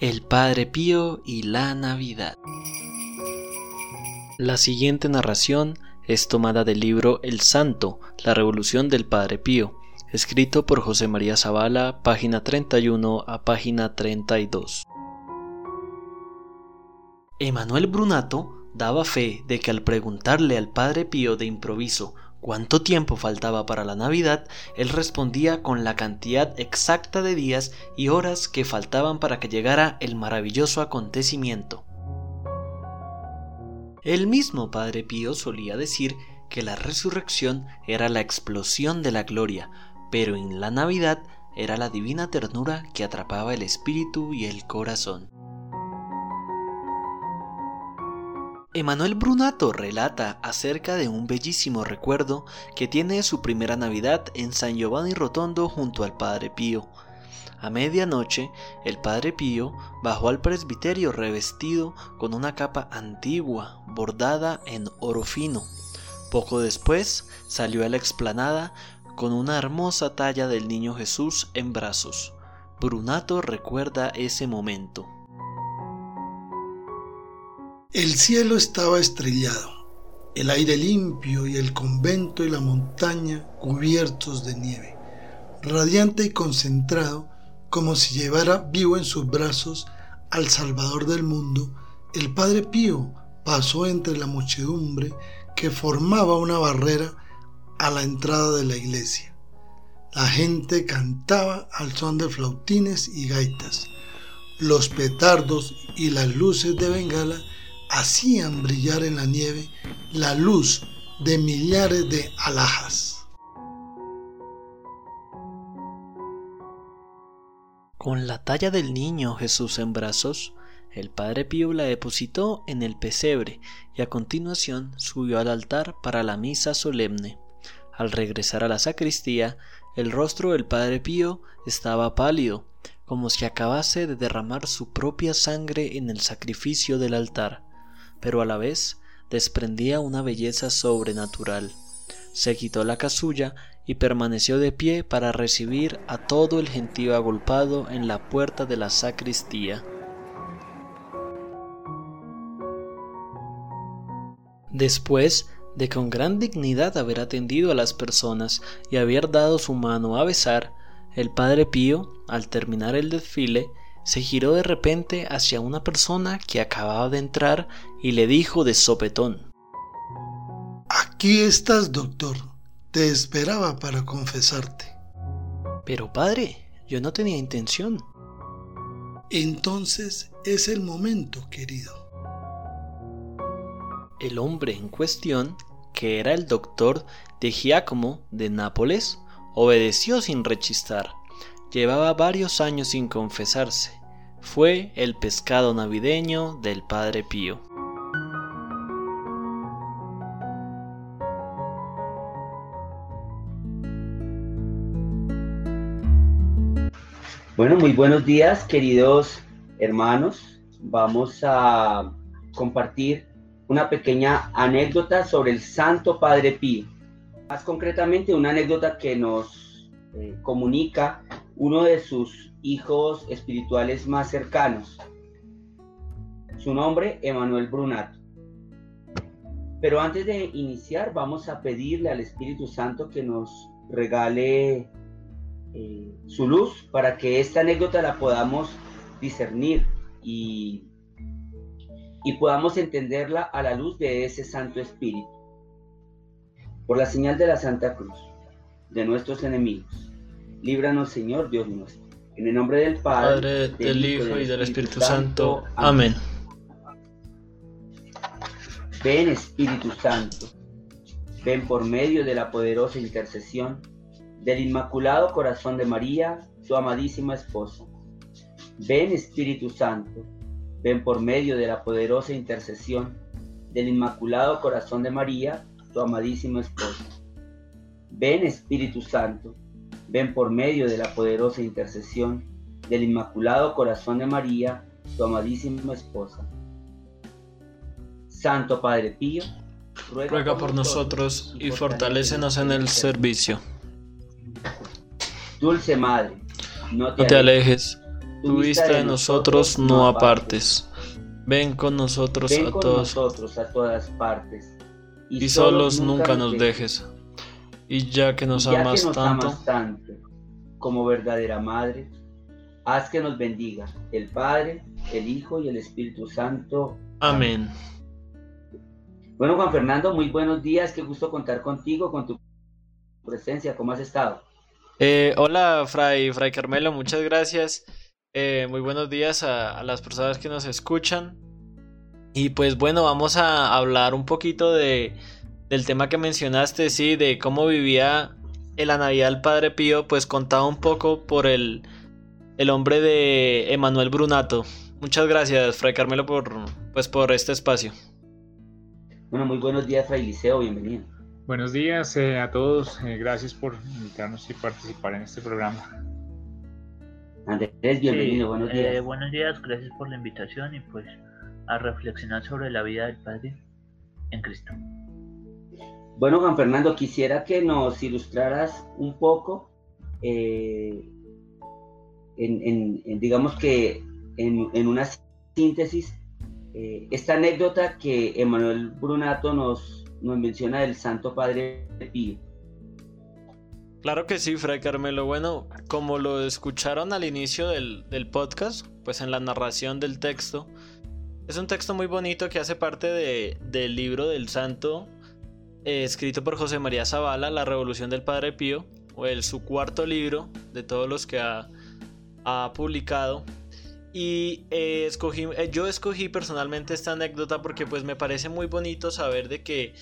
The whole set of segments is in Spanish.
El Padre Pío y la Navidad. La siguiente narración es tomada del libro El Santo, la Revolución del Padre Pío, escrito por José María Zavala, página 31 a página 32. Emanuel Brunato daba fe de que al preguntarle al Padre Pío de improviso cuánto tiempo faltaba para la Navidad, él respondía con la cantidad exacta de días y horas que faltaban para que llegara el maravilloso acontecimiento. El mismo Padre Pío solía decir que la resurrección era la explosión de la gloria, pero en la Navidad era la divina ternura que atrapaba el espíritu y el corazón. Emanuel Brunato relata acerca de un bellísimo recuerdo que tiene su primera Navidad en San Giovanni Rotondo junto al Padre Pío. A medianoche, el Padre Pío bajó al presbiterio revestido con una capa antigua bordada en oro fino. Poco después salió a la explanada con una hermosa talla del niño Jesús en brazos. Brunato recuerda ese momento. El cielo estaba estrellado, el aire limpio y el convento y la montaña cubiertos de nieve, radiante y concentrado como si llevara vivo en sus brazos al Salvador del mundo, el Padre Pío pasó entre la muchedumbre que formaba una barrera a la entrada de la iglesia. La gente cantaba al son de flautines y gaitas. Los petardos y las luces de bengala hacían brillar en la nieve la luz de millares de alhajas. Con la talla del niño Jesús en brazos, el padre Pío la depositó en el pesebre y a continuación subió al altar para la misa solemne. Al regresar a la sacristía, el rostro del padre Pío estaba pálido, como si acabase de derramar su propia sangre en el sacrificio del altar pero a la vez desprendía una belleza sobrenatural. Se quitó la casulla y permaneció de pie para recibir a todo el gentío agolpado en la puerta de la sacristía. Después de con gran dignidad haber atendido a las personas y haber dado su mano a besar, el padre Pío, al terminar el desfile, se giró de repente hacia una persona que acababa de entrar y le dijo de sopetón Aquí estás, doctor. Te esperaba para confesarte. Pero padre, yo no tenía intención. Entonces es el momento, querido. El hombre en cuestión, que era el doctor de Giacomo de Nápoles, obedeció sin rechistar Llevaba varios años sin confesarse. Fue el pescado navideño del Padre Pío. Bueno, muy buenos días, queridos hermanos. Vamos a compartir una pequeña anécdota sobre el Santo Padre Pío. Más concretamente, una anécdota que nos eh, comunica uno de sus hijos espirituales más cercanos. Su nombre, Emanuel Brunato. Pero antes de iniciar, vamos a pedirle al Espíritu Santo que nos regale eh, su luz para que esta anécdota la podamos discernir y, y podamos entenderla a la luz de ese Santo Espíritu. Por la señal de la Santa Cruz, de nuestros enemigos Líbranos, Señor Dios nuestro. En el nombre del Padre, del, Hijo y del Espíritu, Santo. Amén. Ven, Espíritu Santo. Ven por medio de la poderosa intercesión del Inmaculado Corazón de María, su amadísima esposa. Ven, Espíritu Santo. Ven por medio de la poderosa intercesión del Inmaculado Corazón de María, su amadísima esposa. Ven, Espíritu Santo ven por medio de la poderosa intercesión del Inmaculado Corazón de María, su amadísima esposa. Santo Padre Pío, ruega, por nosotros y fortalécenos en el servicio. Dulce Madre, no te, alejes tu vista de nosotros no apartes. Ven con nosotros Ven a con todos nosotros a todas partes. y solos nunca nos dejes. Y ya que nos ya amas que nos tanto, amas tanto, como verdadera madre, haz que nos bendiga el Padre, el Hijo y el Espíritu Santo. amén. Bueno, Juan Fernando, muy buenos días. Qué gusto contar contigo, con tu presencia. ¿Cómo has estado? Eh, hola, Fray, Fray Carmelo, muchas gracias. Eh, muy buenos días a, a las personas que nos escuchan. Y pues bueno, vamos a hablar un poquito de, del tema que mencionaste, sí, de cómo vivía en la Navidad el Padre Pío, pues contado un poco por el, el hombre de Emanuel Brunato. Muchas gracias, Fray Carmelo, por, pues, por este espacio. Bueno, muy buenos días, Fray Liceo. Bienvenido. Buenos días eh, a todos, eh, gracias por invitarnos y participar en este programa. Andrés, bienvenido. Sí, buenos eh, días. buenos días, gracias por la invitación y pues a reflexionar sobre la vida del Padre en Cristo. Bueno, Juan Fernando, quisiera que nos ilustraras un poco, eh, en, digamos que en, una síntesis, eh, esta anécdota que Emanuel Brunato nos, nos menciona del Santo Padre Pío. Claro que sí, Fray Carmelo. Bueno, como lo escucharon al inicio del, del podcast, pues en la narración del texto, es un texto muy bonito que hace parte de- del libro del santo eh, escrito por José María Zavala, La Revolución del Padre Pío, o el su cuarto libro de todos los que ha, ha publicado. Y eh, escogí, eh, yo escogí personalmente esta anécdota porque pues me parece muy bonito saber de que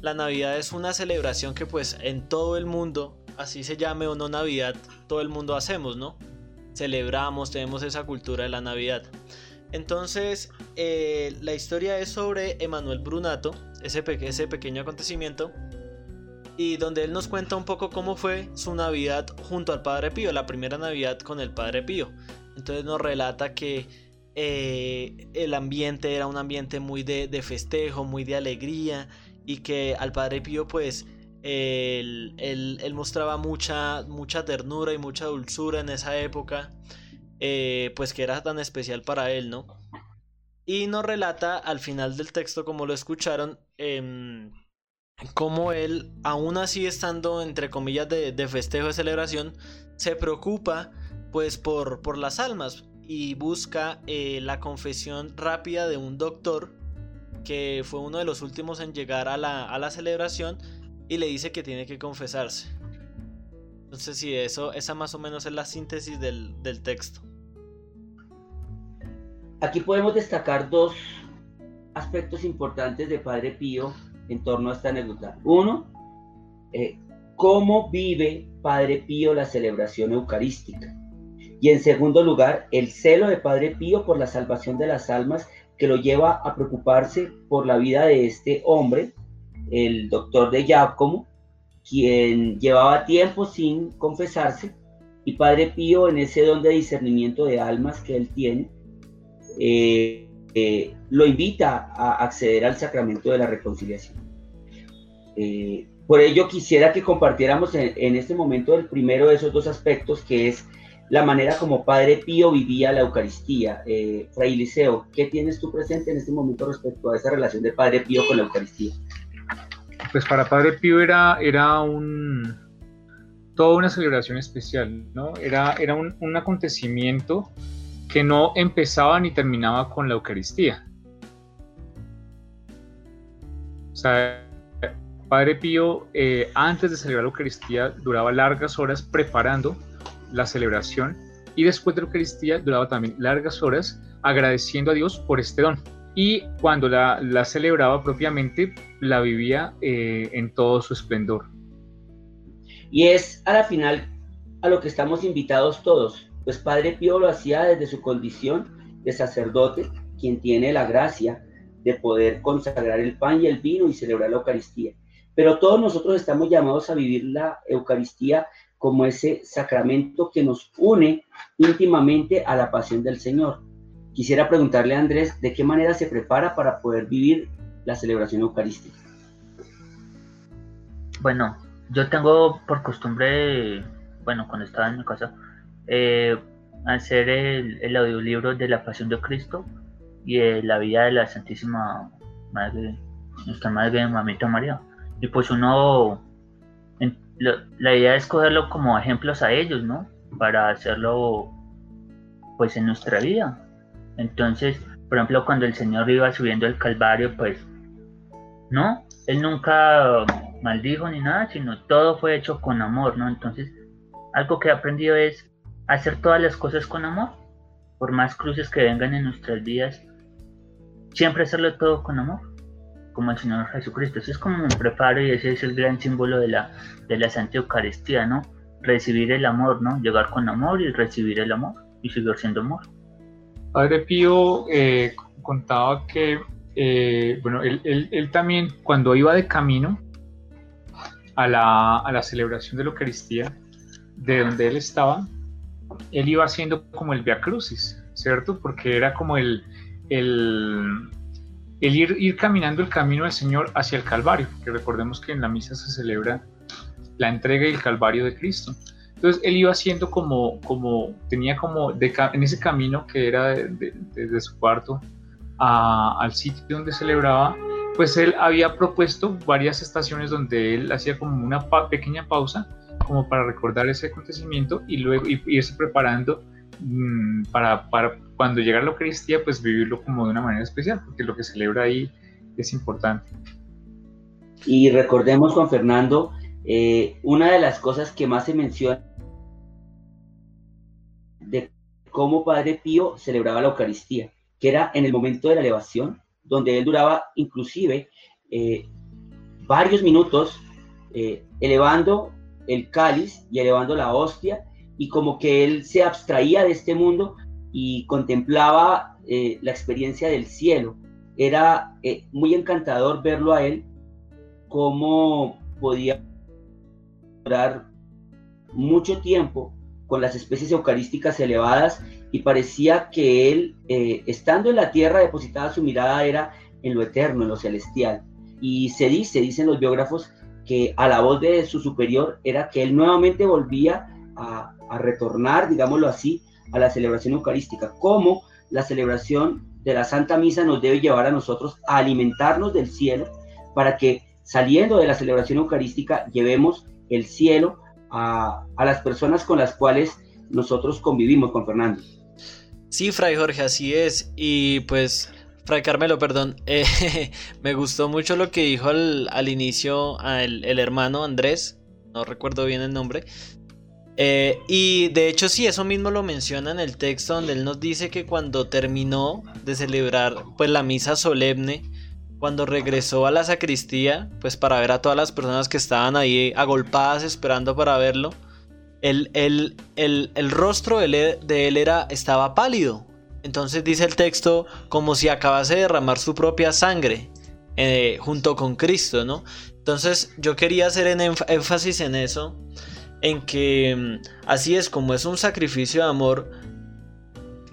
la Navidad es una celebración que pues en todo el mundo, así se llame o no Navidad, todo el mundo hacemos, ¿no? Celebramos, tenemos esa cultura de la Navidad. Entonces, eh, la historia es sobre Emanuel Brunato, ese, pe- ese pequeño acontecimiento, y donde él nos cuenta un poco cómo fue su Navidad junto al Padre Pío, la primera Navidad con el Padre Pío. Entonces nos relata que eh, el ambiente era un ambiente muy de, festejo, muy de alegría, y que al Padre Pío pues él- él mostraba mucha, mucha ternura y mucha dulzura en esa época, eh, pues que era tan especial para él, ¿no? Y nos relata al final del texto, como lo escucharon, em, cómo él, aún así estando entre comillas de, festejo, de celebración, se preocupa pues por, las almas y busca eh, la confesión rápida de un doctor que fue uno de los últimos en llegar a la celebración y le dice que tiene que confesarse. Entonces sí, eso, esa más o menos es la síntesis del, del texto. Aquí podemos destacar dos aspectos importantes de Padre Pío en torno a esta anécdota. Uno, eh, cómo vive Padre Pío la celebración eucarística. Y en segundo lugar, el celo de Padre Pío por la salvación de las almas que lo lleva a preocuparse por la vida de este hombre, el doctor de Giacomo, quien llevaba tiempo sin confesarse, y Padre Pío en ese don de discernimiento de almas que él tiene, eh, eh, lo invita a acceder al sacramento de la reconciliación. Eh, por ello quisiera que compartiéramos en, en, este momento el primero de esos dos aspectos, que es la manera como Padre Pío vivía la Eucaristía. Eh, Fray Liceo, ¿qué tienes tú presente en este momento respecto a esa relación de Padre Pío con la Eucaristía? Pues para Padre Pío era, era un, toda una celebración especial, ¿no? Era, era un, un acontecimiento que no empezaba ni terminaba con la Eucaristía. O sea, Padre Pío, eh, antes de celebrar la Eucaristía, duraba largas horas preparando la celebración y después de la Eucaristía duraba también largas horas agradeciendo a Dios por este don. Y cuando la, celebraba propiamente, la vivía eh, en todo su esplendor. Y es a la final a lo que estamos invitados todos, pues Padre Pío lo hacía desde su condición de sacerdote, quien tiene la gracia de poder consagrar el pan y el vino y celebrar la Eucaristía. Pero todos nosotros estamos llamados a vivir la Eucaristía como ese sacramento que nos une íntimamente a la pasión del Señor. Quisiera preguntarle a Andrés de qué manera se prepara para poder vivir la celebración eucarística. Bueno, yo tengo por costumbre, bueno, cuando estaba en mi casa, eh, hacer el, audiolibro de la Pasión de Cristo y la vida de la Santísima Madre, nuestra Madre Mamita María. Y pues uno, la idea es cogerlo como ejemplos a ellos, ¿no? Para hacerlo pues en nuestra vida. Entonces, por ejemplo, cuando el Señor iba subiendo el Calvario, pues, no, Él nunca maldijo ni nada, sino todo fue hecho con amor, ¿no? Entonces, algo que he aprendido es hacer todas las cosas con amor, por más cruces que vengan en nuestras vidas, siempre hacerlo todo con amor, como el Señor Jesucristo. Eso es como un preparo y ese es el gran símbolo de la, de la Santa Eucaristía, ¿no? Recibir el amor, ¿no? Llegar con amor y recibir el amor y seguir siendo amor. Padre Pío eh, contaba que, eh, bueno, él, él, también cuando iba de camino a la, a la celebración de la Eucaristía, de donde él estaba, él iba haciendo como el Via Crucis, ¿cierto? Porque era como el, el, el ir, ir, caminando el camino del Señor hacia el Calvario, que recordemos que en la misa se celebra la entrega y el Calvario de Cristo. Entonces él iba haciendo como, como tenía como en ese camino que era desde su cuarto al sitio donde celebraba, pues él había propuesto varias estaciones donde él hacía como una pequeña pausa como para recordar ese acontecimiento y luego irse preparando mm, para, para, cuando llegara la Eucaristía, pues vivirlo como de una manera especial, porque lo que celebra ahí es importante. Y recordemos, Juan Fernando, eh, una de las cosas que más se menciona cómo Padre Pío celebraba la Eucaristía, que era en el momento de la elevación, donde él duraba inclusive eh, varios minutos eh, elevando el cáliz y elevando la hostia, y como que él se abstraía de este mundo y contemplaba eh, la experiencia del cielo. Era muy encantador verlo a él, cómo podía durar mucho tiempo con las especies eucarísticas elevadas y parecía que él, eh, estando en la tierra, depositaba su mirada era en lo eterno, en lo celestial. Y se dice, dicen los biógrafos, que a la voz de su superior era que él nuevamente volvía a, retornar, digámoslo así, a la celebración eucarística, como la celebración de la Santa Misa nos debe llevar a nosotros a alimentarnos del cielo para que saliendo de la celebración eucarística llevemos el cielo a, las personas con las cuales nosotros convivimos con Fernando. Sí, Fray Jorge, así es. Y pues Fray Carmelo, perdón. Eh, me gustó mucho lo que dijo al, inicio el, hermano Andrés. No recuerdo bien el nombre. Eh, y de hecho sí, eso mismo lo menciona en el texto donde él nos dice que cuando terminó de celebrar pues la misa solemne, cuando regresó a la sacristía, pues para ver a todas las personas que estaban ahí agolpadas esperando para verlo, el, el, el rostro de él, de él era, estaba pálido, entonces dice el texto como si acabase de derramar su propia sangre eh, junto con Cristo, ¿no? Entonces yo quería hacer énfasis en eso, en que mm, así es como es un sacrificio de amor,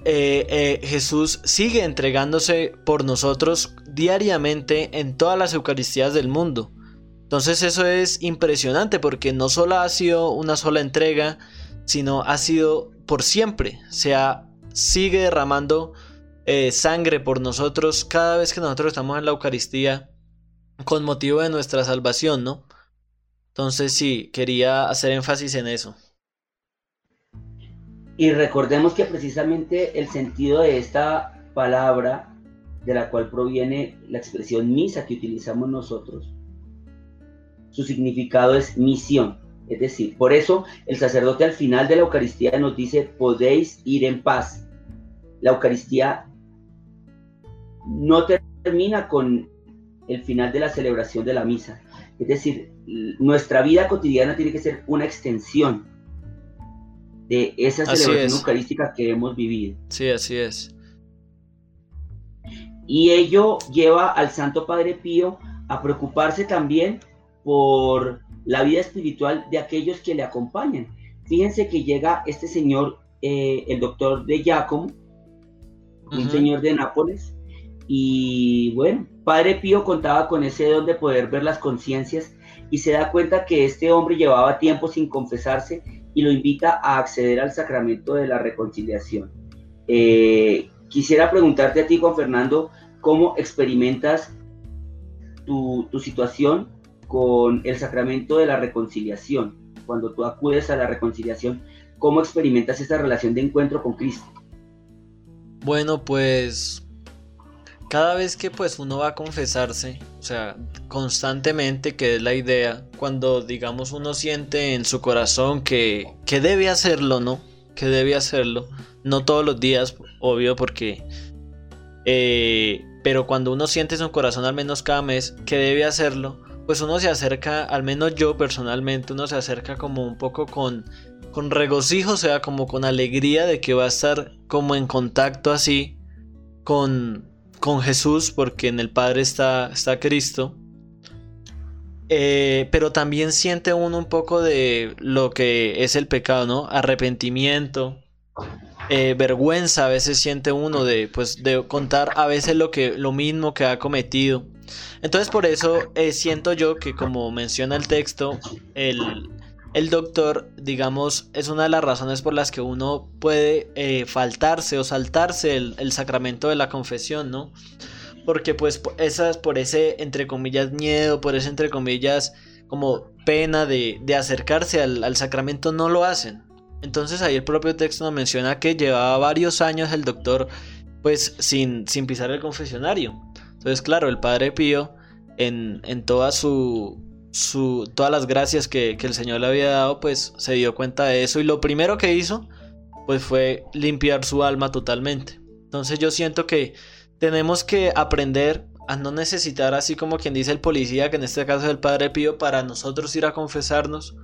eh, eh, Jesús sigue entregándose por nosotros diariamente en todas las Eucaristías del mundo. Entonces eso es impresionante porque no solo ha sido una sola entrega, sino ha sido por siempre. Se ha sigue derramando eh, sangre por nosotros cada vez que nosotros estamos en la Eucaristía con motivo de nuestra salvación, ¿no? Entonces sí, quería hacer énfasis en eso. Y recordemos que precisamente el sentido de esta palabra, de la cual proviene la expresión misa que utilizamos nosotros, su significado es misión. Es decir, por eso el sacerdote al final de la Eucaristía nos dice, podéis ir en paz. La Eucaristía no termina con el final de la celebración de la misa. Es decir, nuestra vida cotidiana tiene que ser una extensión de esa celebración eucarística que hemos vivido. Sí, así es. Y ello lleva al Santo Padre Pío a preocuparse también por la vida espiritual de aquellos que le acompañan. Fíjense que llega este señor, eh, el doctor de Giacomo, un señor de Nápoles, y bueno, Padre Pío contaba con ese don de poder ver las conciencias y se da cuenta que este hombre llevaba tiempo sin confesarse y lo invita a acceder al sacramento de la reconciliación. Eh, quisiera preguntarte a ti, Juan Fernando, ¿cómo experimentas tu, tu situación con el sacramento de la reconciliación? Cuando tú acudes a la reconciliación, ¿cómo experimentas esta relación de encuentro con Cristo? Bueno, pues cada vez que pues uno va a confesarse, o sea, constantemente, que es la idea, cuando digamos uno siente en su corazón que, que debe hacerlo, ¿no? Que debe hacerlo, no todos los días, obvio, porque... Eh, pero cuando uno siente en su corazón al menos cada mes que debe hacerlo, pues uno se acerca, al menos yo personalmente, uno se acerca como un poco con, con regocijo, o sea, como con alegría de que va a estar como en contacto así con, con Jesús, porque en el Padre está, está Cristo. Eh, pero también siente uno un poco de lo que es el pecado, ¿no? Arrepentimiento, eh, vergüenza a veces siente uno de, pues, de contar a veces lo, que, lo mismo que ha cometido. Entonces por eso eh, siento yo que como menciona el texto, el, el doctor, digamos, es una de las razones por las que uno puede eh, faltarse o saltarse el, sacramento de la confesión, ¿no? Porque pues esas, por ese, entre comillas, miedo, por ese, entre comillas, como pena de, acercarse al, sacramento, no lo hacen. Entonces ahí el propio texto nos menciona que llevaba varios años el doctor pues sin, sin pisar el confesionario. Entonces claro, el Padre Pío en, en toda su, su, todas las gracias que, el Señor le había dado, pues se dio cuenta de eso. Y lo primero que hizo, pues fue limpiar su alma totalmente. Entonces yo siento que tenemos que aprender a no necesitar, así como quien dice el policía, que en este caso es el Padre Pío, para nosotros ir a confesarnos,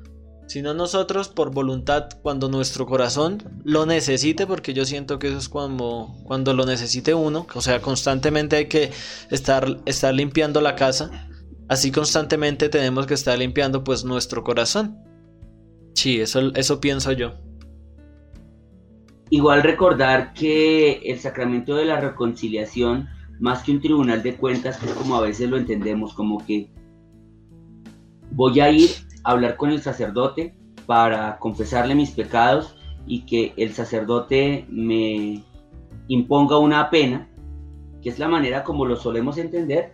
sino nosotros por voluntad cuando nuestro corazón lo necesite, porque yo siento que eso es cuando, cuando lo necesite uno, o sea, constantemente hay que estar, estar limpiando la casa Así constantemente tenemos que estar limpiando pues nuestro corazón. Sí, eso, eso pienso yo. Igual recordar que el sacramento de la reconciliación, más que un tribunal de cuentas, es como a veces lo entendemos, como que voy a ir a hablar con el sacerdote para confesarle mis pecados y que el sacerdote me imponga una pena, que es la manera como lo solemos entender.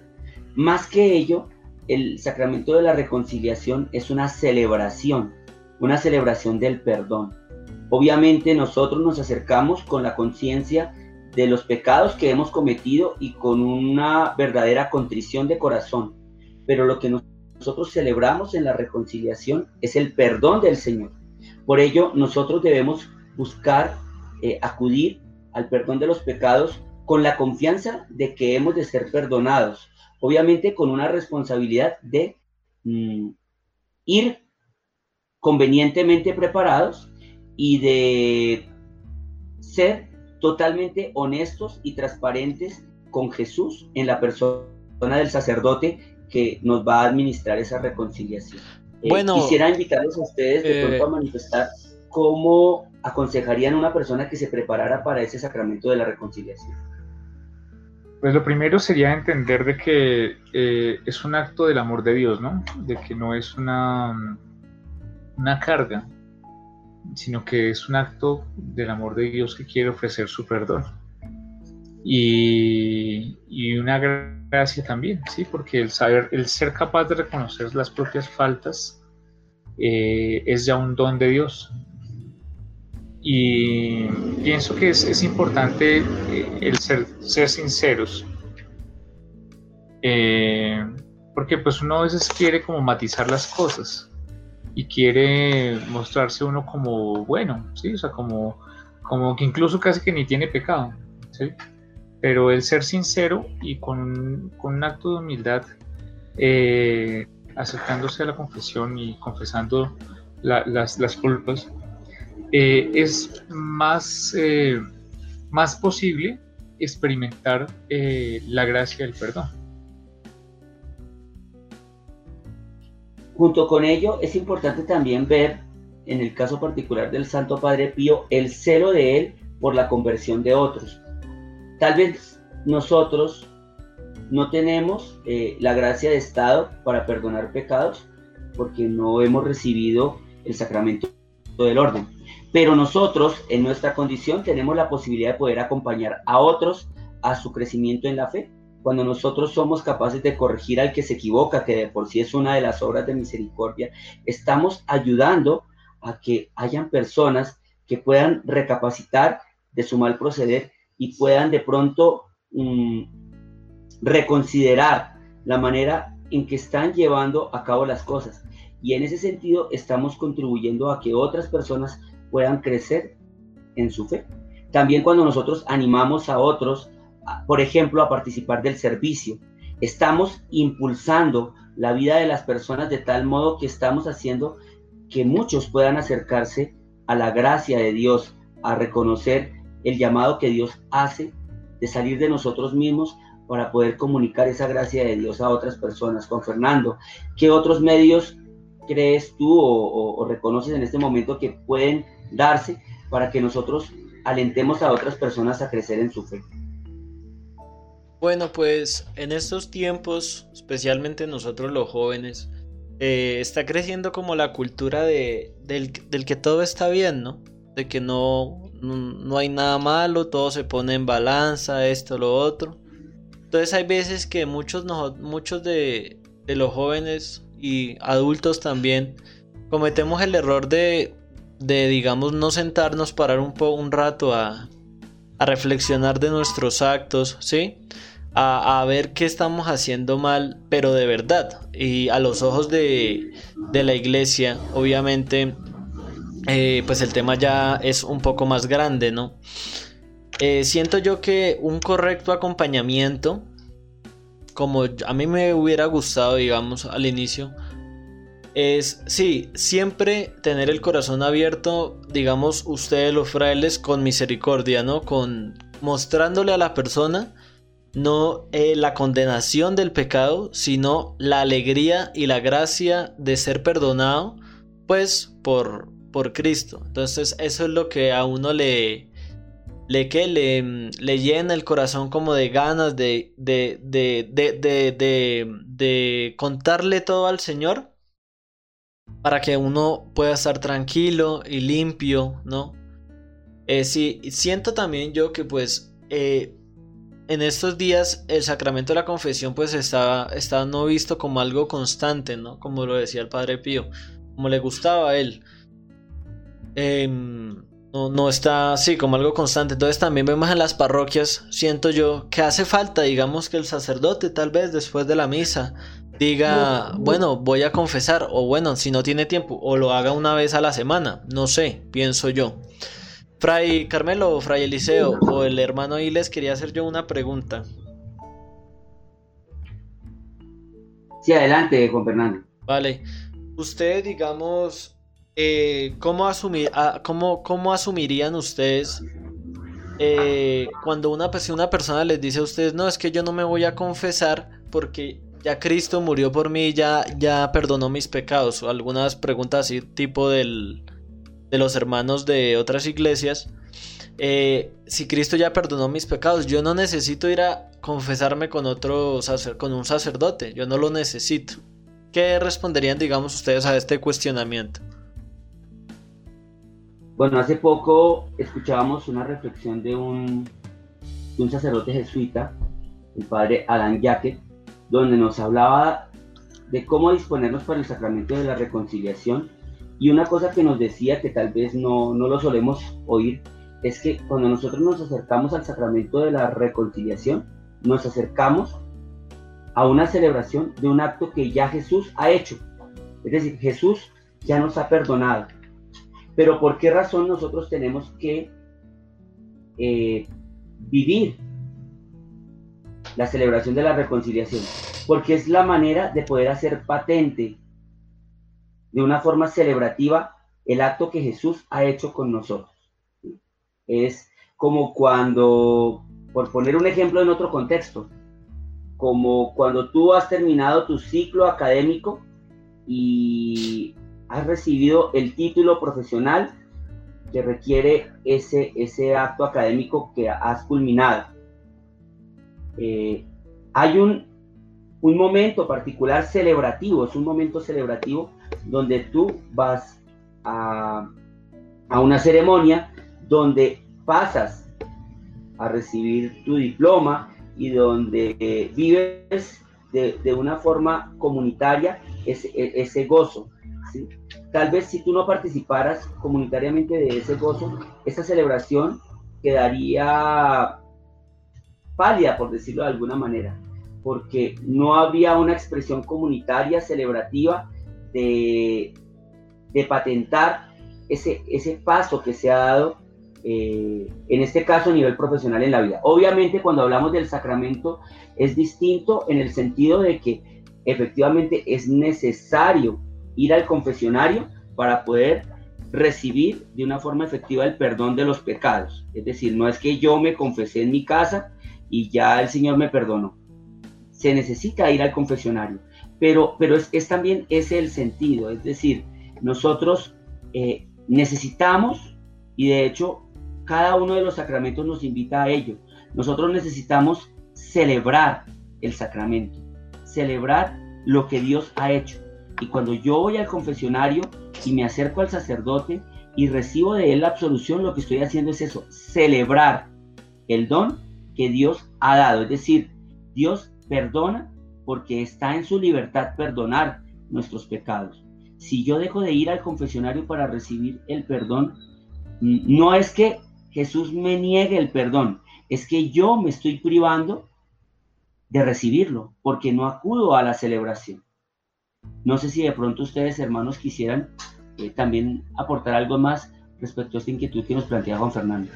Más que ello, el sacramento de la reconciliación es una celebración, una celebración del perdón. Obviamente nosotros nos acercamos con la conciencia de los pecados que hemos cometido y con una verdadera contrición de corazón. Pero lo que nosotros celebramos en la reconciliación es el perdón del Señor. Por ello nosotros debemos buscar eh, acudir al perdón de los pecados con la confianza de que hemos de ser perdonados, obviamente con una responsabilidad de mm, ir convenientemente preparados y de ser totalmente honestos y transparentes con Jesús en la persona del sacerdote que nos va a administrar esa reconciliación. Eh, bueno, quisiera invitarles a ustedes de pronto a eh, manifestar cómo aconsejarían a una persona que se preparara para ese sacramento de la reconciliación. Pues lo primero sería entender de que eh, es un acto del amor de Dios, ¿no? De que no es una, una carga, sino que es un acto del amor de Dios que quiere ofrecer su perdón. Y, y, una gracia también, ¿sí? Porque el saber, el ser capaz de reconocer las propias faltas eh, es ya un don de Dios. Y pienso que es, importante eh, el ser, ser sinceros. Eh, porque pues uno a veces quiere como matizar las cosas y quiere mostrarse uno como bueno, ¿sí? O sea, como, como que incluso casi que ni tiene pecado, ¿sí? Pero el ser sincero y con, un acto de humildad, eh, acercándose a la confesión y confesando las, las culpas, eh, es más, eh, más posible experimentar eh, la gracia del perdón. Junto con ello, es importante también ver, en el caso particular del Santo Padre Pío, el celo de él por la conversión de otros. Tal vez nosotros no tenemos la gracia de Estado para perdonar pecados porque no hemos recibido el sacramento del orden. Pero nosotros, en nuestra condición, tenemos la posibilidad de poder acompañar a otros a su crecimiento en la fe. Cuando nosotros somos capaces de corregir al que se equivoca, que de por sí es una de las obras de misericordia, estamos ayudando a que hayan personas que puedan recapacitar de su mal proceder y puedan de pronto mm, reconsiderar la manera en que están llevando a cabo las cosas. Y en ese sentido estamos contribuyendo a que otras personas puedan crecer en su fe. También cuando nosotros animamos a otros, por ejemplo, a participar del servicio, estamos impulsando la vida de las personas de tal modo que estamos haciendo que muchos puedan acercarse a la gracia de Dios, a reconocer el llamado que Dios hace de salir de nosotros mismos para poder comunicar esa gracia de Dios a otras personas. Con Fernando, ¿qué otros medios crees tú o, reconoces en este momento que pueden darse para que nosotros alentemos a otras personas a crecer en su fe? Bueno, pues en estos tiempos, especialmente nosotros los jóvenes, eh, está creciendo como la cultura de, del, que todo está bien, ¿no? De que no, no, hay nada malo, todo se pone en balanza, esto, lo otro. Entonces hay veces que muchos, muchos de, los jóvenes y adultos también cometemos el error de, de digamos, no sentarnos, parar un, po un rato a, a reflexionar de nuestros actos, ¿sí? a, ver qué estamos haciendo mal, pero de verdad. Y a los ojos de, la iglesia, obviamente, eh, pues el tema ya es un poco más grande, ¿no? Eh, siento yo que un correcto acompañamiento, como a mí me hubiera gustado, digamos, al inicio, es, sí, siempre tener el corazón abierto, digamos, ustedes los frailes, con misericordia, ¿no? Con mostrándole a la persona no eh, la condenación del pecado, sino la alegría y la gracia de ser perdonado, pues por, por Cristo. Entonces eso es lo que a uno le, le, que le, le llena el corazón como de ganas de, de, de, de, contarle todo al Señor para que uno pueda estar tranquilo y limpio, ¿no? Eh, sí, siento también yo que pues eh, en estos días el sacramento de la confesión pues está, está no visto como algo constante, ¿no? Como lo decía el Padre Pío, como le gustaba a él. Em, no, no, está así como algo constante. Entonces también vemos en las parroquias, siento yo, que hace falta, digamos, que el sacerdote tal vez después de la misa diga, bueno, voy a confesar, o bueno, si no tiene tiempo, o lo haga una vez a la semana, no sé, pienso yo. Fray Carmelo, Fray Eliseo o el hermano Iles, quería hacer yo una pregunta. Sí, adelante, Juan Fernando. Vale. Ustedes, digamos, eh, ¿cómo, asumir, ah, cómo, cómo, asumirían ustedes eh, cuando una, una persona les dice a ustedes, no, es que yo no me voy a confesar porque ya Cristo murió por mí, ya, ya perdonó mis pecados? Algunas preguntas así, tipo del, de los hermanos de otras iglesias, eh, si Cristo ya perdonó mis pecados, yo no necesito ir a confesarme con otro con un sacerdote, yo no lo necesito. ¿Qué responderían, digamos, ustedes a este cuestionamiento? Bueno, hace poco escuchábamos una reflexión de un, sacerdote jesuita, el padre Adán Yaque, donde nos hablaba de cómo disponernos para el sacramento de la reconciliación y una cosa que nos decía que tal vez no, no lo solemos oír es que cuando nosotros nos acercamos al sacramento de la reconciliación, nos acercamos a una celebración de un acto que ya Jesús ha hecho. Es decir, Jesús ya nos ha perdonado. Pero ¿por qué razón nosotros tenemos que eh, vivir la celebración de la reconciliación? Porque es la manera de poder hacer patente de una forma celebrativa el acto que Jesús ha hecho con nosotros. Es como cuando, por poner un ejemplo en otro contexto, como cuando tú has terminado tu ciclo académico y has recibido el título profesional que requiere ese, ese acto académico que has culminado. Eh, hay un, un momento particular celebrativo, es un momento celebrativo donde tú vas a a una ceremonia donde pasas a recibir tu diploma y donde eh, vives de, una forma comunitaria ese, e, ese gozo. Tal vez si tú no participaras comunitariamente de ese gozo, esa celebración quedaría pálida, por decirlo de alguna manera, porque no había una expresión comunitaria celebrativa de, patentar ese, ese paso que se ha dado, eh, en este caso a nivel profesional en la vida. Obviamente cuando hablamos del sacramento es distinto en el sentido de que efectivamente es necesario ir al confesionario para poder recibir de una forma efectiva el perdón de los pecados. Es decir, no es que yo me confesé en mi casa y ya el Señor me perdonó. Se necesita ir al confesionario, pero, pero es, es también ese el sentido. Es decir, nosotros eh, necesitamos, y de hecho cada uno de los sacramentos nos invita a ello, nosotros necesitamos celebrar el sacramento, celebrar lo que Dios ha hecho. Y cuando yo voy al confesionario y me acerco al sacerdote y recibo de él la absolución, lo que estoy haciendo es eso, celebrar el don que Dios ha dado. Es decir, Dios perdona porque está en su libertad perdonar nuestros pecados. Si yo dejo de ir al confesionario para recibir el perdón, no es que Jesús me niegue el perdón, es que yo me estoy privando de recibirlo porque no acudo a la celebración. No sé si de pronto ustedes, hermanos, quisieran eh, también aportar algo más respecto a esta inquietud que nos plantea Juan Fernando.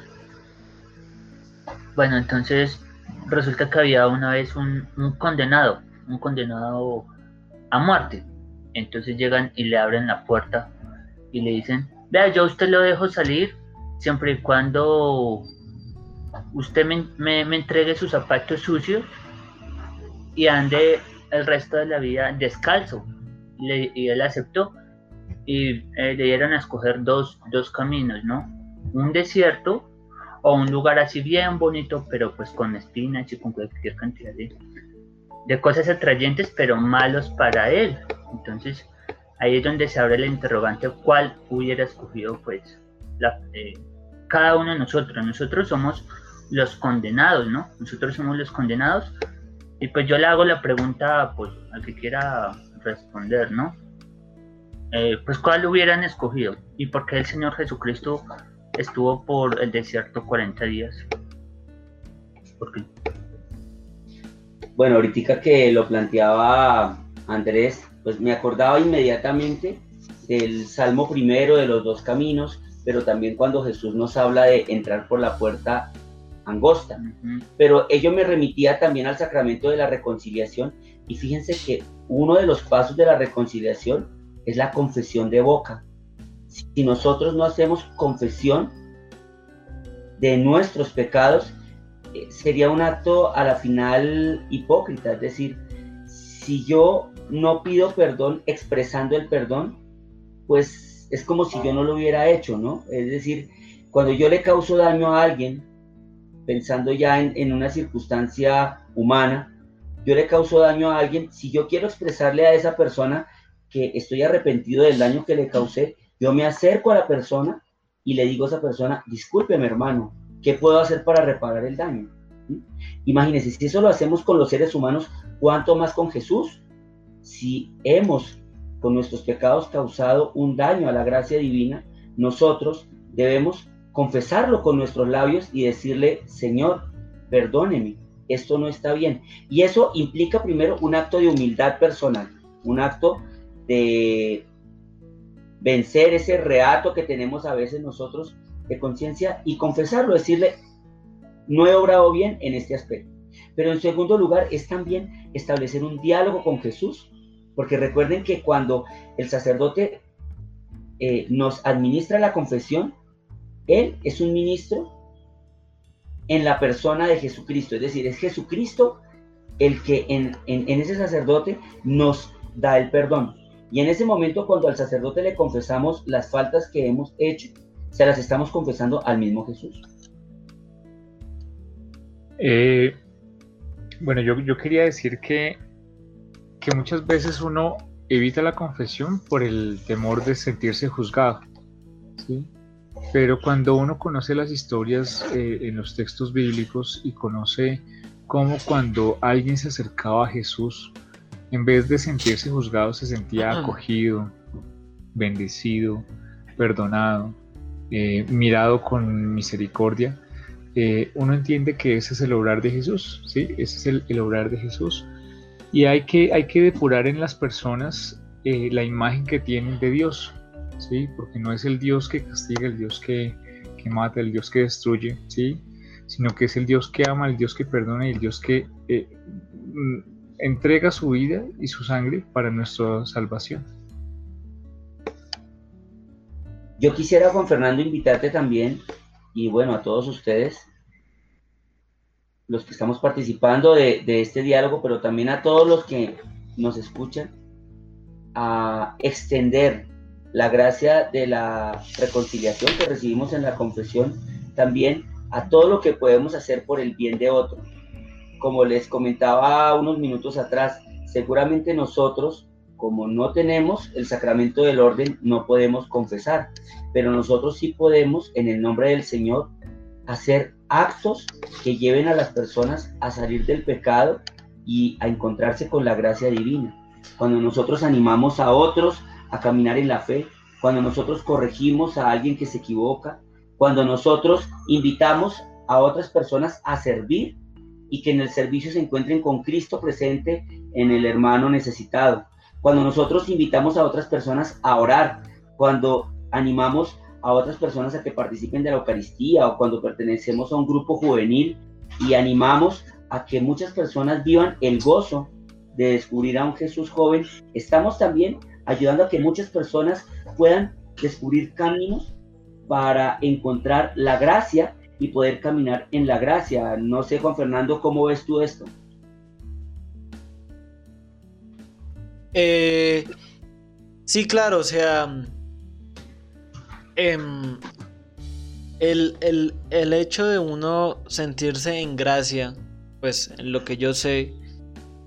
Bueno, entonces resulta que había una vez un, condenado, un condenado a muerte. Entonces llegan y le abren la puerta y le dicen, vea, yo usted lo dejo salir siempre y cuando usted me, entregue sus zapatos sucios y ande el resto de la vida descalzo. Y él aceptó y eh, le dieron a escoger dos, dos caminos, ¿no? Un desierto o un lugar así bien bonito, pero pues con espinas y con cualquier cantidad de, de cosas atrayentes, pero malos para él. Entonces, ahí es donde se abre el interrogante, ¿cuál hubiera escogido pues eh, cada uno de nosotros? Nosotros somos los condenados, ¿no? Nosotros somos los condenados. Y pues yo le hago la pregunta pues, al que quiera responder, ¿no? Eh, pues cuál hubieran escogido y por qué el Señor Jesucristo estuvo por el desierto 40 días. ¿Por qué? Bueno, ahorita que lo planteaba Andrés, pues me acordaba inmediatamente del Salmo primero de los dos caminos, pero también cuando Jesús nos habla de entrar por la puerta angosta. Pero ello me remitía también al sacramento de la reconciliación y fíjense que uno de los pasos de la reconciliación es la confesión de boca si nosotros no hacemos confesión de nuestros pecados, eh, sería un acto a la final hipócrita. Es decir, si yo no pido perdón expresando el perdón, pues es como si yo no lo hubiera hecho, ¿no? Es decir, cuando yo le causo daño a alguien, pensando ya en, en una circunstancia humana, yo le causo daño a alguien, si yo quiero expresarle a esa persona que estoy arrepentido del daño que le causé, yo me acerco a la persona y le digo a esa persona, discúlpeme hermano, ¿qué puedo hacer para reparar el daño? Imagínense, si eso lo hacemos con los seres humanos, ¿cuánto más con Jesús? Si hemos con nuestros pecados causado un daño a la gracia divina, nosotros debemos confesarlo con nuestros labios y decirle, Señor, perdóneme, esto no está bien. Y eso implica primero un acto de humildad personal, un acto de vencer ese reato que tenemos a veces nosotros de conciencia y confesarlo, decirle, no he obrado bien en este aspecto. Pero en segundo lugar es también establecer un diálogo con Jesús, porque recuerden que cuando el sacerdote eh, nos administra la confesión, él es un ministro en la persona de Jesucristo, es decir, es Jesucristo el que en, ese sacerdote nos da el perdón. Y en ese momento, cuando al sacerdote le confesamos las faltas que hemos hecho, se las estamos confesando al mismo Jesús. Eh, bueno, yo, yo, quería decir que, que muchas veces uno evita la confesión por el temor de sentirse juzgado. ¿sí? Pero cuando uno conoce las historias eh, en los textos bíblicos y conoce cómo cuando alguien se acercaba a Jesús, en vez de sentirse juzgado, se sentía acogido, bendecido, perdonado, eh, mirado con misericordia, eh, uno entiende que ese es el obrar de Jesús, ¿sí? Ese es el, el obrar de Jesús. Y hay que, hay que depurar en las personas eh, la imagen que tienen de Dios, ¿sí? Porque no es el Dios que castiga, el Dios que, que mata, el Dios que destruye, ¿sí? Sino que es el Dios que ama, el Dios que perdona y el Dios que mm, entrega su vida y su sangre para nuestra salvación. Yo quisiera, Juan Fernando, invitarte también, y bueno, a todos ustedes, los que estamos participando de, este diálogo, pero también a todos los que nos escuchan, a extender la gracia de la reconciliación que recibimos en la confesión también a todo lo que podemos hacer por el bien de otro. Como les comentaba unos minutos atrás, seguramente nosotros como no tenemos el sacramento del orden, no podemos confesar, pero nosotros sí podemos, en el nombre del Señor, hacer actos que lleven a las personas a salir del pecado y a encontrarse con la gracia divina. Cuando nosotros animamos a otros a caminar en la fe, cuando nosotros corregimos a alguien que se equivoca, cuando nosotros invitamos a otras personas a servir y que en el servicio se encuentren con Cristo presente en el hermano necesitado. Cuando nosotros invitamos a otras personas a orar, cuando animamos a otras personas a que participen de la Eucaristía o cuando pertenecemos a un grupo juvenil y animamos a que muchas personas vivan el gozo de descubrir a un Jesús joven, estamos también ayudando a que muchas personas puedan descubrir caminos para encontrar la gracia y poder caminar en la gracia. No sé, Juan Fernando, ¿cómo ves tú esto? Eh, sí, claro, o sea, em, el, hecho de uno sentirse en gracia, pues en lo que yo sé,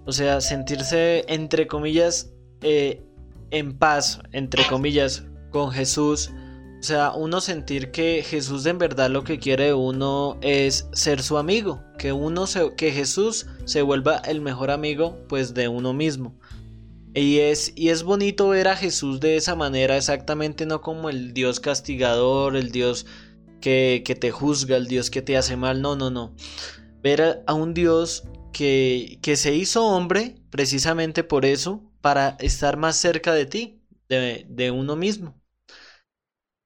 o sea, sentirse entre comillas eh, en paz, entre comillas, con Jesús. O sea, uno sentir que Jesús en verdad lo que quiere uno es ser su amigo, que uno se, que Jesús se vuelva el mejor amigo pues de uno mismo. Y es, y es bonito ver a Jesús de esa manera, exactamente no como el Dios castigador, el Dios que, te juzga, el Dios que te hace mal, no, no, no. Ver a, un Dios que, que, se hizo hombre precisamente por eso, para estar más cerca de ti, de, uno mismo.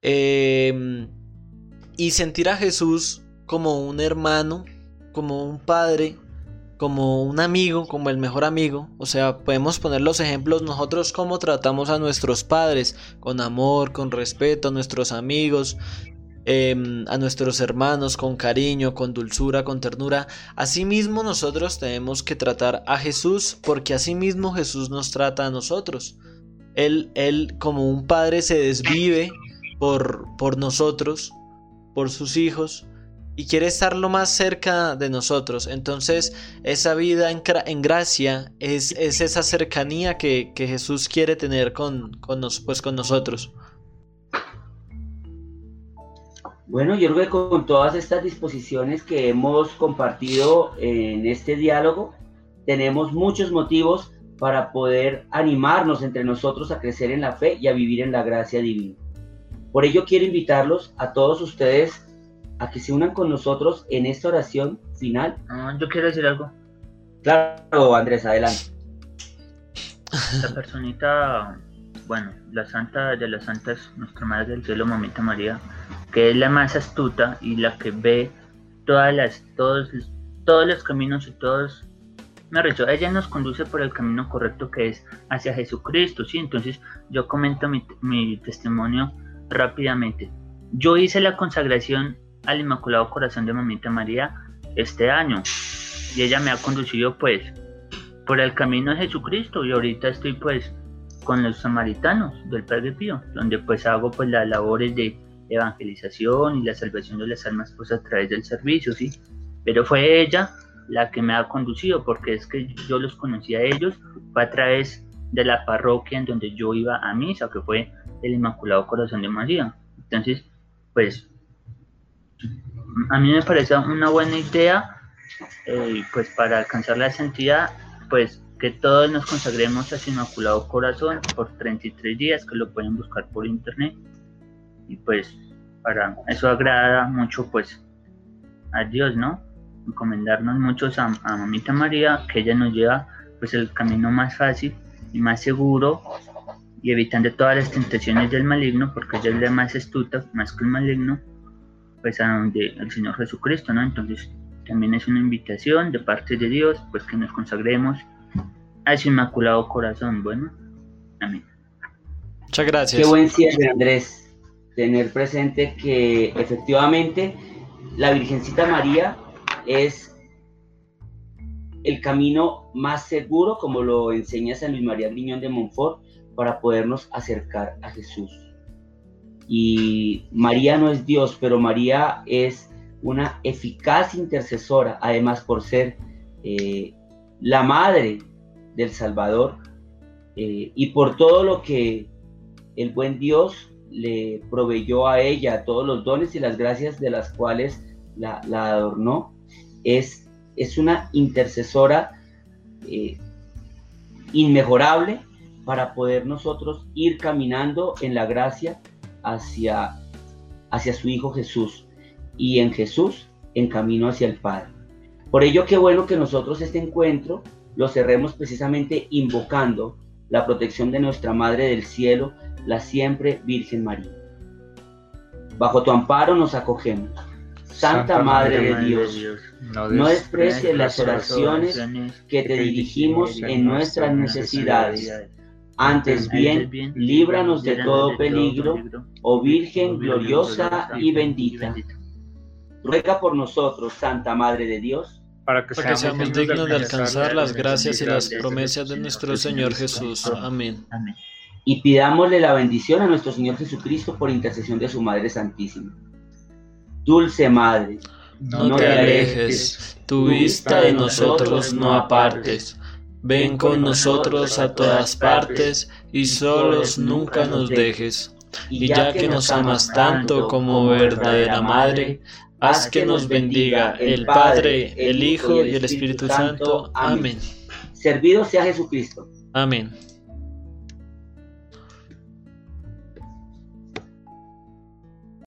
Em, y sentir a Jesús como un hermano, como un padre, como un amigo, como el mejor amigo. O sea, podemos poner los ejemplos nosotros cómo tratamos a nuestros padres, con amor, con respeto, a nuestros amigos, em, a nuestros hermanos, con cariño, con dulzura, con ternura. Asimismo nosotros tenemos que tratar a Jesús porque asimismo Jesús nos trata a nosotros. Él, él como un padre se desvive por, por nosotros, por sus hijos y quiere estar lo más cerca de nosotros. Entonces, esa vida en, gracia es, esa cercanía que, Jesús quiere tener con, con, pues, con nosotros. Bueno, yo creo que con todas estas disposiciones que hemos compartido en este diálogo, tenemos muchos motivos para poder animarnos entre nosotros a crecer en la fe y a vivir en la gracia divina. Por ello quiero invitarlos a todos ustedes a que se unan con nosotros en esta oración final. Ah, yo quiero decir algo. Claro, Andrés, adelante. La personita, bueno, la santa de las santas, nuestra Madre del Cielo, Mamita María, que es la más astuta y la que ve todas las, todos, todos los caminos y todos me recho, ella nos conduce por el camino correcto que es hacia Jesucristo, ¿sí? Entonces yo comento mi, mi, testimonio rápidamente. Yo hice la consagración al Inmaculado Corazón de Mamita María este año y ella me ha conducido pues por el camino de Jesucristo y ahorita estoy pues con los samaritanos del Padre Pío, donde pues hago pues las labores de evangelización y la salvación de las almas pues a través del servicio, ¿sí? Pero fue ella la que me ha conducido porque es que yo los conocí a ellos, fue a través de la parroquia en donde yo iba a misa, que fue el Inmaculado Corazón de María. Entonces, pues a mí me parece una buena idea, eh, pues para alcanzar la santidad, pues que todos nos consagremos a su Inmaculado Corazón por 33 días, que lo pueden buscar por internet. Y pues para eso agrada mucho pues a Dios, ¿no? Encomendarnos muchos a, a Mamita María, que ella nos lleva pues el camino más fácil y más seguro y evitando todas las tentaciones del maligno, porque ella es la más astuta, más que el maligno, pues a donde el Señor Jesucristo, ¿no? Entonces también es una invitación de parte de Dios, pues que nos consagremos a su inmaculado corazón. Bueno, amén. Muchas gracias. Qué buen cierre, Andrés, tener presente que efectivamente la Virgencita María es el camino más seguro, como lo enseña San Luis María Griñón de Montfort, para podernos acercar a Jesús. Y María no es Dios, pero María es una eficaz intercesora, además por ser eh, la madre del Salvador eh, y por todo lo que el buen Dios le proveyó a ella, todos los dones y las gracias de las cuales la, adornó, es, es una intercesora eh, inmejorable para poder nosotros ir caminando en la gracia hacia, hacia su Hijo Jesús y en Jesús en camino hacia el Padre. Por ello, qué bueno que nosotros este encuentro lo cerremos precisamente invocando la protección de nuestra Madre del Cielo, la siempre Virgen María. Bajo tu amparo nos acogemos. Santa, Madre, de Dios, no desprecies las oraciones que te dirigimos en nuestras necesidades. Antes bien, líbranos de todo peligro, oh Virgen gloriosa y bendita. Ruega por nosotros, Santa Madre de Dios, para que, seamos, dignos de alcanzar las gracias y las promesas de nuestro Señor Jesús. Amén. Y pidámosle la bendición a nuestro Señor Jesucristo por intercesión de su Madre Santísima. Dulce Madre, no, te alejes, tu vista de nosotros no apartes. Ven con nosotros a todas partes y solos nunca nos dejes. Y ya que nos amas tanto como verdadera Madre, Haz que nos bendiga el Padre, el Hijo y el Espíritu Santo. Amén. Servido sea Jesucristo. Amén.